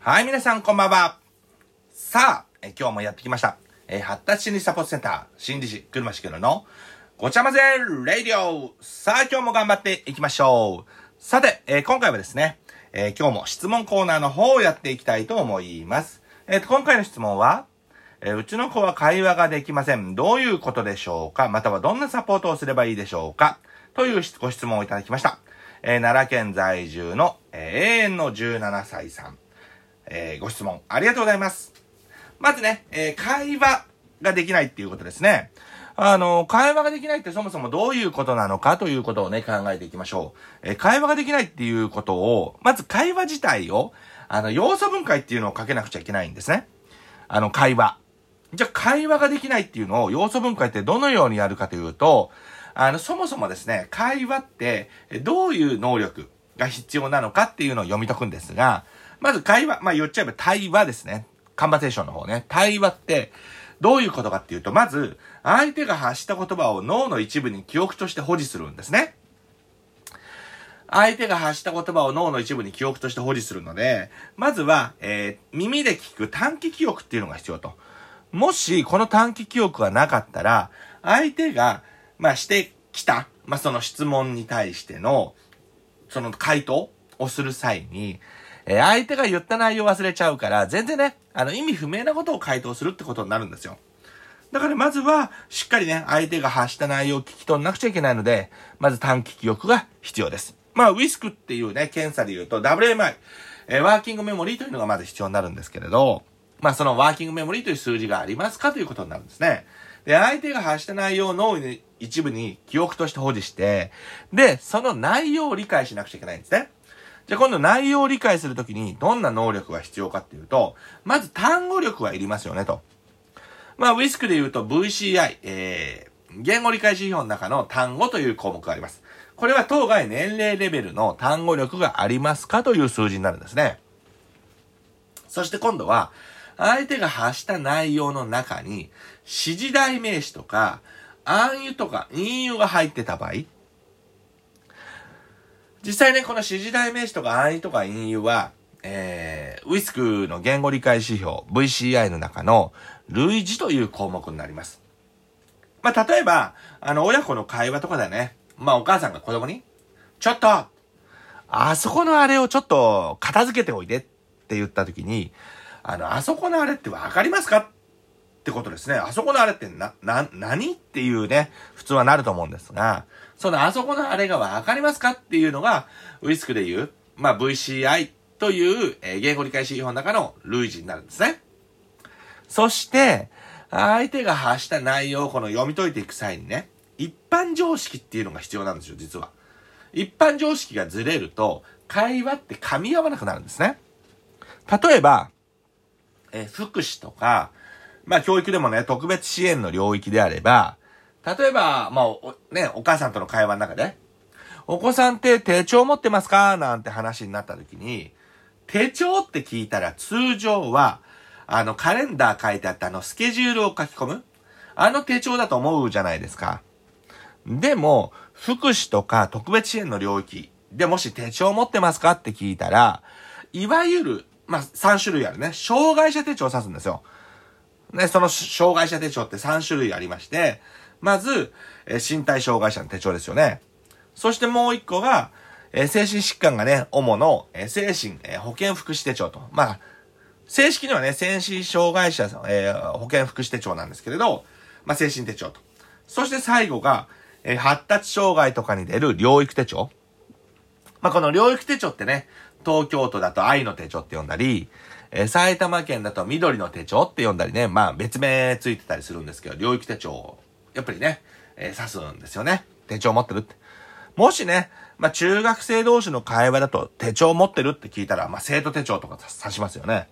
はい、皆さんこんばんは。さあ、え今日もやってきました。え発達心理サポートセンター、心理師、車しくるの、ごちゃ混ぜレイディオさあ、今日も頑張っていきましょう。さて、えー今回はですね、えー今日も質問コーナーの方をやっていきたいと思います。えー、今回の質問は、えうちの子は会話ができません。どういうことでしょうか？またはどんなサポートをすればいいでしょうか？というご質問をいただきました。え奈良県在住の、え永遠の17歳さん。えーご質問ありがとうございます。まずね、えー会話ができないっていうことですね。あの、会話ができないってそもそもどういうことなのかということをね、考えていきましょう。えー会話ができないっていうことを、まず会話自体を、あの、要素分解っていうのをかけなくちゃいけないんですね。あの、会話。じゃあ、会話ができないっていうのを要素分解ってどのようにやるかというと、あの、そもそもですね、会話って、どういう能力が必要なのかっていうのを読み解くんですが、まず会話、まあ言っちゃえば対話ですね。カンバセーションの方ね。対話って、どういうことかっていうと、まず、相手が発した言葉を脳の一部に記憶として保持するんですね。相手が発した言葉を脳の一部に記憶として保持するので、まずは、えー耳で聞く短期記憶っていうのが必要と。もし、この短期記憶がなかったら、相手が、まあ、してきた、まあ、その質問に対しての、その回答をする際に、えー相手が言った内容を忘れちゃうから、全然ね、あの、意味不明なことを回答するってことになるんですよ。だからまずは、しっかりね、相手が発した内容を聞き取んなくちゃいけないので、まず短期記憶が必要です。まあ、ウィスクっていうね、検査で言うと WMI、えーワーキングメモリーというのがまず必要になるんですけれど、まあ、そのワーキングメモリーという数字がありますかということになるんですね。で、相手が発した内容を脳に一部に記憶として保持して、で、その内容を理解しなくちゃいけないんですね。じゃあ今度内容を理解するときにどんな能力が必要かっていうと、まず単語力はいりますよねと。まあ、ウィスクで言うと VCI、えー、言語理解指標の中の単語という項目があります。これは当該年齢レベルの単語力がありますかという数字になるんですね。そして今度は、相手が発した内容の中に、指示代名詞とか、暗喩とか隠喩が入ってた場合、実際ね、この指示代名詞とか暗喩とか隠喩は、えー、ウィスクの言語理解指標 VCI の中の類似という項目になります。まあ、例えば、あの、親子の会話とかだよね。まあ、お母さんが子供に、ちょっとあそこのあれをちょっと片付けておいでって言った時に、あの、あそこのあれってわかりますかってことですね。あそこのあれってな、な、何っていうね、普通はなると思うんですが、そのあそこのあれがわかりますかっていうのが、ウィスクで言う、まあ VCI という、えー言語理解指標の中の類似になるんですね。そして、相手が発した内容をこの読み解いていく際にね、一般常識っていうのが必要なんですよ、実は。一般常識がずれると、会話って噛み合わなくなるんですね。例えば、え福祉とか、まあ教育でもね、特別支援の領域であれば、例えば、まあ、ね、お母さんとの会話の中で、お子さんって手帳持ってますか？なんて話になった時に、手帳って聞いたら通常は、あの、カレンダー書いてあったあの、スケジュールを書き込むあの手帳だと思うじゃないですか。でも、福祉とか特別支援の領域でもし手帳持ってますか？って聞いたら、いわゆる、まあ、3種類あるね。障害者手帳を指すんですよ。ね、その障害者手帳って3種類ありまして、まず、えー身体障害者の手帳ですよね。そしてもう一個が、えー精神疾患がね、主の、えー精神、え保健福祉手帳と。まあ、正式にはね、精神障害者、え保健福祉手帳なんですけれど、まあ、精神手帳と。そして最後が、え発達障害とかに出る療育手帳。まあ、この療育手帳ってね、東京都だと愛の手帳って呼んだり、えー埼玉県だと緑の手帳って呼んだりね、まあ別名ついてたりするんですけど、療育手帳、やっぱりね、えー指すんですよね。手帳持ってるって。もしね、まあ中学生同士の会話だと手帳持ってるって聞いたら、まあ生徒手帳とか指しますよね。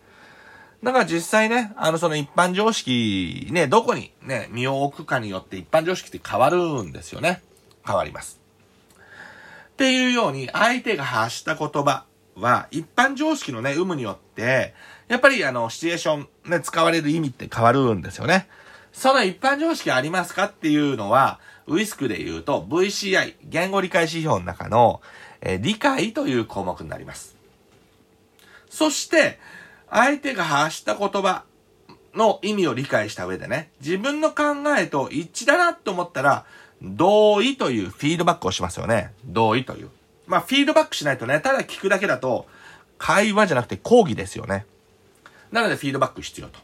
だから実際ね、あのその一般常識、ね、どこにね、身を置くかによって一般常識って変わるんですよね。変わります。っていうように、相手が発した言葉は、一般常識のね、有無によって、やっぱりあの、シチュエーション、ね、使われる意味って変わるんですよね。その一般常識ありますかっていうのは、ウィスクで言うと VCI、言語理解指標の中の、えー理解という項目になります。そして、相手が発した言葉の意味を理解した上でね、自分の考えと一致だなと思ったら、同意というフィードバックをしますよね。同意という。まあ、フィードバックしないとね、ただ聞くだけだと、会話じゃなくて講義ですよね。なので、フィードバック必要と。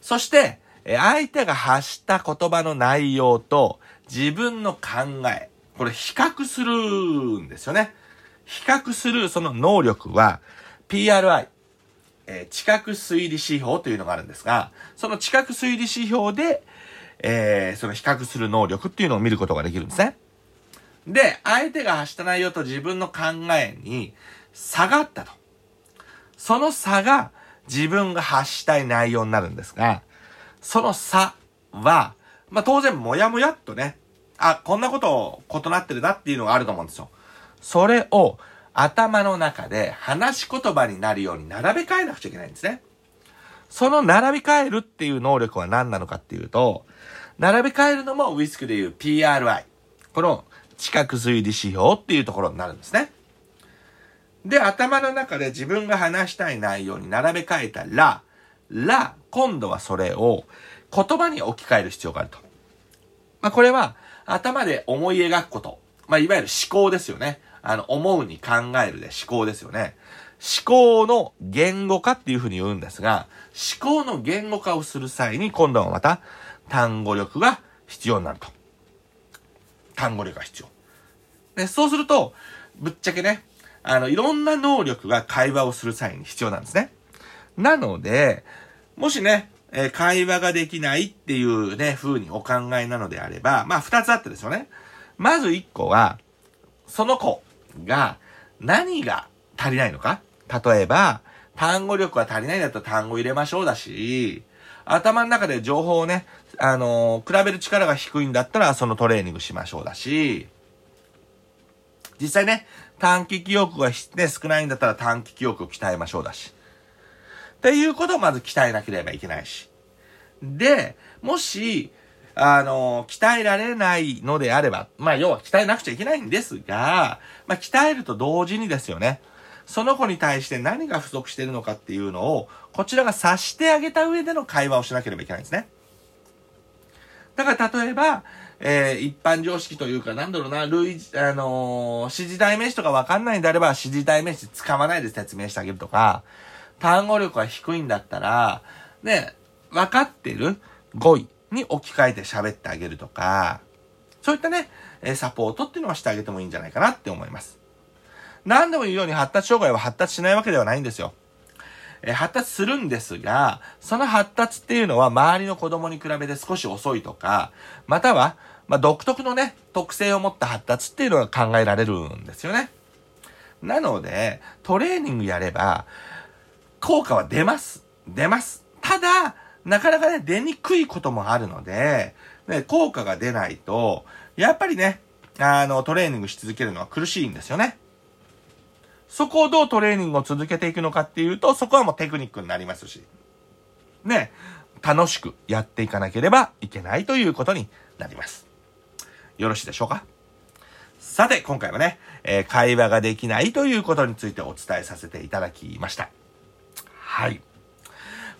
そして、え相手が発した言葉の内容と自分の考え、これ比較するんですよね。比較するその能力は PRI、えー、知覚推理指標というのがあるんですが、その知覚推理指標で、えー、その比較する能力っていうのを見ることができるんですね。で、相手が発した内容と自分の考えに差があったと。その差が自分が発したい内容になるんですが、その差は、まあ、当然もやもやっとね、あ、こんなこと異なってるなっていうのがあると思うんですよ。それを頭の中で話し言葉になるように並べ替えなくちゃいけないんですね。その並び替えるっていう能力は何なのかっていうと、並べ替えるのもウィスクでいう PRI。この知覚推理指標っていうところになるんですね。で、頭の中で自分が話したい内容に並べ替えたら、ら、今度はそれを言葉に置き換える必要があると。まあ、これは頭で思い描くこと。まあ、いわゆる思考ですよね。あの、思うに考えるで思考ですよね。思考の言語化っていうふうに言うんですが、思考の言語化をする際に今度はまた単語力が必要になると。単語力が必要。で、そうすると、ぶっちゃけね、あの、いろんな能力が会話をする際に必要なんですね。なので、もしね、えー、会話ができないっていうね、風にお考えなのであれば、まあ二つあってですよね。まず一個は、その子が何が足りないのか例えば、単語力が足りないんだったら単語入れましょうだし、頭の中で情報をね、あのー、比べる力が低いんだったらそのトレーニングしましょうだし、実際ね、短期記憶が、ね、少ないんだったら短期記憶を鍛えましょうだし。っていうことをまず鍛えなければいけないし。で、もし、あの、鍛えられないのであれば、まあ、要は鍛えなくちゃいけないんですが、まあ、鍛えると同時にですよね。その子に対して何が不足しているのかっていうのを、こちらが察してあげた上での会話をしなければいけないんですね。だから例えば、えー、一般常識というか、なんだろうな、類、あのー、指示代名詞とかわかんないんであれば、指示代名詞使わないで説明してあげるとか、単語力が低いんだったら、ね、分かってる語彙に置き換えて喋ってあげるとか、そういったね、サポートっていうのはしてあげてもいいんじゃないかなって思います。何でも言うように発達障害は発達しないわけではないんですよ。え発達するんですが、その発達っていうのは周りの子供に比べて少し遅いとか、または、まあ、独特のね、特性を持った発達っていうのが考えられるんですよね。なので、トレーニングやれば、効果は出ます。出ます。ただ、なかなかね、出にくいこともあるので、ね、効果が出ないと、やっぱりね、あの、トレーニングし続けるのは苦しいんですよね。そこをどうトレーニングを続けていくのかっていうと、そこはもうテクニックになりますし、ね、楽しくやっていかなければいけないということになります。よろしいでしょうか？さて、今回はね、えー、会話ができないということについてお伝えさせていただきました。はい。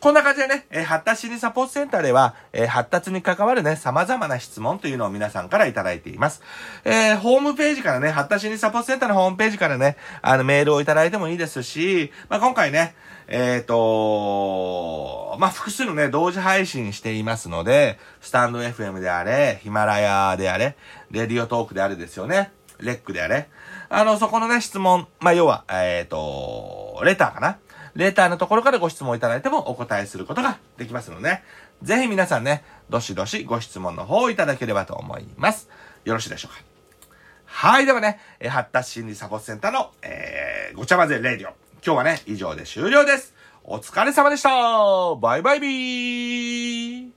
こんな感じでね、え、発達心理サポートセンターでは、え、発達に関わるね、様々な質問というのを皆さんからいただいています。えー、ホームページからね、発達心理サポートセンターのホームページからね、あの、メールをいただいてもいいですし、まあ、今回ね、えっ、とまあ、複数のね、同時配信していますので、スタンド FM であれ、ヒマラヤであれ、レディオトークであれですよね。レックであれ。あの、そこのね、質問、まあ、要は、えっ、とレターかなレターのところからご質問いただいてもお答えすることができますので、ぜひ皆さんね、どしどしご質問の方をいただければと思います。よろしいでしょうか？はい、ではね、発達心理サポートセンターの、えー、ごちゃ混ぜレディオ。今日はね、以上で終了です。お疲れ様でしたバイバイビー